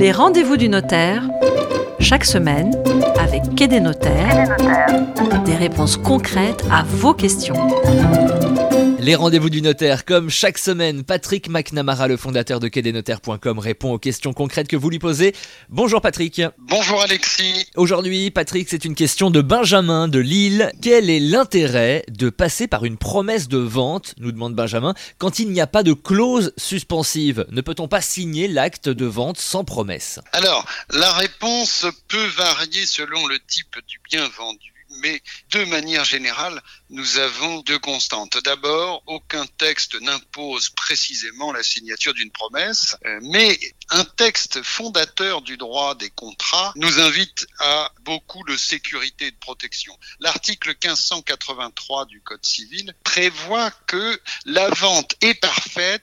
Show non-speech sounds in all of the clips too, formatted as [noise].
Les rendez-vous du notaire, chaque semaine, avec Quai des notaires, des réponses concrètes à vos questions. Les rendez-vous du notaire, comme chaque semaine, Patrick McNamara, le fondateur de quai-des-notaires.com, répond aux questions concrètes que vous lui posez. Bonjour Patrick. Bonjour Alexis. Aujourd'hui, Patrick, c'est une question de Benjamin de Lille. Quel est l'intérêt de passer par une promesse de vente, nous demande Benjamin, quand il n'y a pas de clause suspensive? Ne peut-on pas signer l'acte de vente sans promesse? Alors, la réponse peut varier selon le type du bien vendu mais de manière générale, nous avons deux constantes. D'abord, aucun texte n'impose précisément la signature d'une promesse, euh, mais un texte fondateur du droit des contrats nous invite à beaucoup de sécurité et de protection. L'article 1583 du Code civil prévoit que la vente est parfaite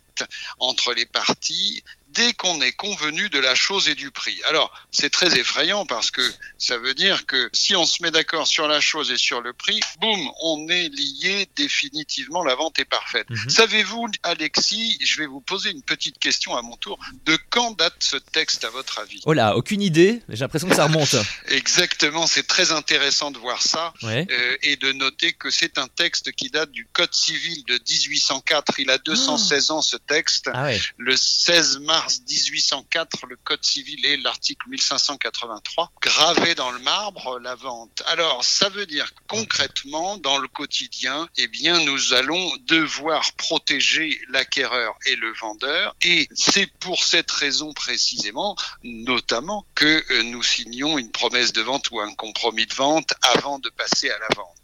entre les parties dès qu'on est convenu de la chose et du prix. Alors, c'est très effrayant parce que ça veut dire que si on se met d'accord sur la chose et sur le prix, boum, on est lié définitivement, la vente est parfaite. Mhm. Savez-vous, Alexis, je vais vous poser une petite question à mon tour, de quand date ce texte à votre avis? Oh là, aucune idée, j'ai l'impression que ça remonte. [laughs] Exactement, c'est très intéressant de voir ça euh, et de noter que c'est un texte qui date du Code civil de 1804. Il a 216 ans ce texte. Ah le 16 mars 1804, le Code civil et l'article 1583 gravé dans le marbre la vente. Alors, ça veut dire concrètement, dans le quotidien, eh bien, nous allons devoir protéger l'acquéreur et le vendeur. Et c'est pour cette raison précisément, notamment, que euh, nous signons une promesse de vente ou un compromis de vente avant de passer à la vente.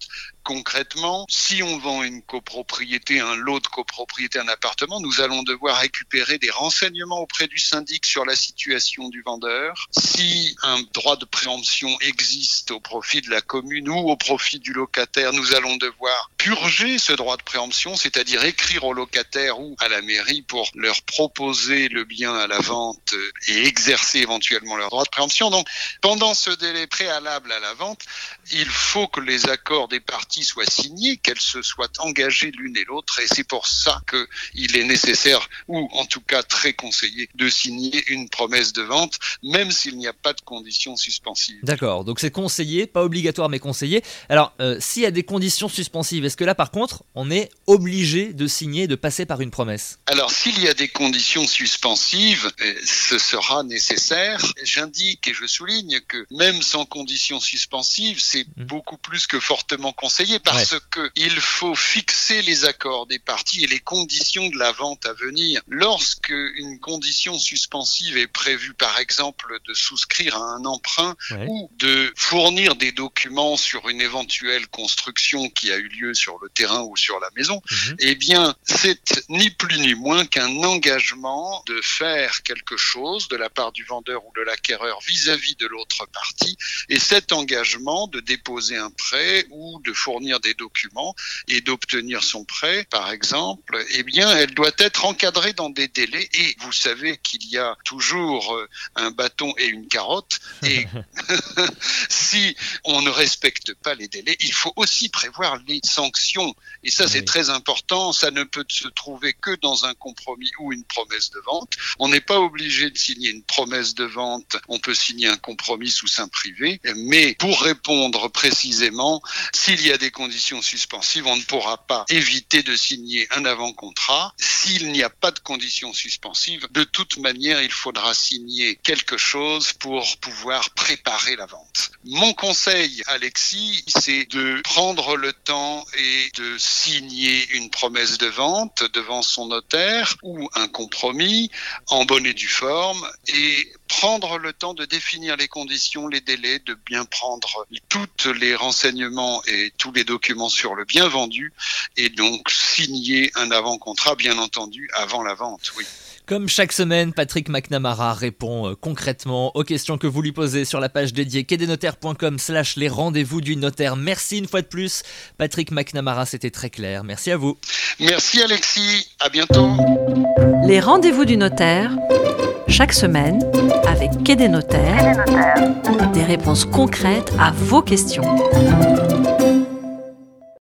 Concrètement, si on vend une copropriété, un lot de copropriété, un appartement, nous allons devoir récupérer des renseignements auprès du syndic sur la situation du vendeur. Si un droit de préemption existe au profit de la commune ou au profit du locataire, nous allons devoir purger ce droit de préemption, c'est-à-dire écrire au locataire ou à la mairie pour leur proposer le bien à la vente et exercer éventuellement leur droit de préemption. Donc, pendant ce délai préalable à la vente, il faut que les accords des parties soient signées, qu'elles se soient engagées l'une et l'autre, et c'est pour ça qu'il est nécessaire, ou en tout cas très conseillé, de signer une promesse de vente, même s'il n'y a pas de conditions suspensives. D'accord, donc c'est conseillé, pas obligatoire mais conseillé. Alors, euh, s'il y a des conditions suspensives, est-ce que là par contre, on est obligé de signer, de passer par une promesse? Alors, s'il y a des conditions suspensives, euh, ce sera nécessaire. J'indique et je souligne que même sans conditions suspensives, c'est mmh. beaucoup plus que fortement conseillé parce que il faut fixer les accords des parties et les conditions de la vente à venir. Lorsque une condition suspensive est prévue, par exemple, de souscrire à un emprunt ou de fournir des documents sur une éventuelle construction qui a eu lieu sur le terrain ou sur la maison, mhm. eh bien, c'est ni plus ni moins qu'un engagement de faire quelque chose de la part du vendeur ou de l'acquéreur vis-à-vis de l'autre partie. Et cet engagement de déposer un prêt ou de fournir des documents et d'obtenir son prêt, par exemple, eh bien, elle doit être encadrée dans des délais. Et vous savez qu'il y a toujours euh, un bâton et une carotte. Et [laughs] si on ne respecte pas les délais, il faut aussi prévoir les sanctions. Et ça, c'est très important. Ça ne peut se trouver que dans un compromis ou une promesse de vente. On n'est pas obligé de signer une promesse de vente. On peut signer un compromis sous sein privé. Mais pour répondre précisément, s'il y a des conditions suspensives, on ne pourra pas éviter de signer un avant-contrat. S'il n'y a pas de conditions suspensives, de toute manière, il faudra signer quelque chose pour pouvoir préparer la vente. Mon conseil, Alexis, c'est de prendre le temps et de signer une promesse de vente devant son notaire ou un compromis en bonne et due forme et prendre le temps de définir les conditions, les délais, de bien prendre tous les renseignements et tous les documents sur le bien vendu et donc signer un avant-contrat, bien entendu, avant la vente, oui. Comme chaque semaine, Patrick McNamara répond euh, concrètement aux questions que vous lui posez sur la page dédiée quai-des-notaires.com slash les rendez-vous du notaire. Merci une fois de plus. Patrick McNamara, c'était très clair. Merci à vous. Merci Alexis. À bientôt. Les rendez-vous du notaire, chaque semaine, avec Quai des notaires, des réponses concrètes à vos questions.